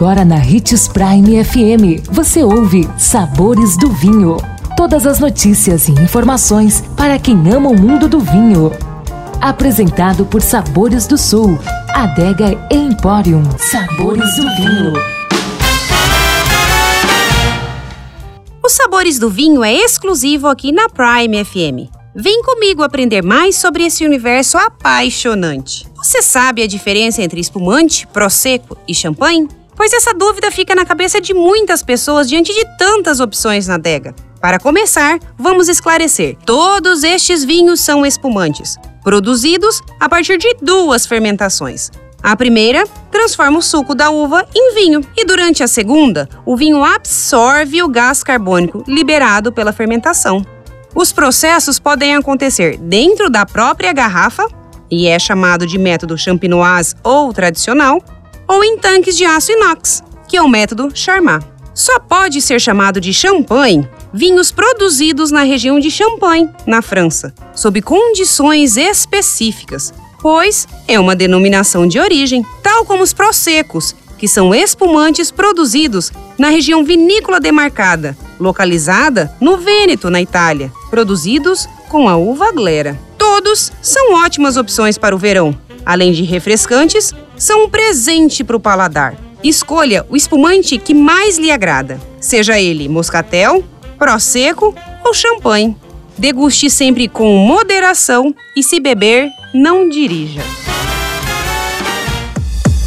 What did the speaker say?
Agora na Ritz Prime FM, você ouve Sabores do Vinho. Todas as notícias e informações para quem ama o mundo do vinho. Apresentado por Sabores do Sul, Adega Emporium. Sabores do Vinho. O Sabores do Vinho é exclusivo aqui na Prime FM. Vem comigo aprender mais sobre esse universo apaixonante. Você sabe a diferença entre espumante, prosecco e champanhe? Pois essa dúvida fica na cabeça de muitas pessoas diante de tantas opções na adega. Para começar, vamos esclarecer: todos estes vinhos são espumantes, produzidos a partir de duas fermentações. A primeira transforma o suco da uva em vinho, e durante a segunda, o vinho absorve o gás carbônico liberado pela fermentação. Os processos podem acontecer dentro da própria garrafa, e é chamado de método champenoise ou tradicional, ou em tanques de aço inox, que é o método Charmat. Só pode ser chamado de champanhe vinhos produzidos na região de Champagne, na França, sob condições específicas, pois é uma denominação de origem, tal como os prosecos, que são espumantes produzidos na região vinícola demarcada, localizada no Vêneto, na Itália, produzidos com a uva glera. Todos são ótimas opções para o verão. Além de refrescantes, são um presente para o paladar. Escolha o espumante que mais lhe agrada, seja ele moscatel, prosecco ou champanhe. Deguste sempre com moderação e, se beber, não dirija.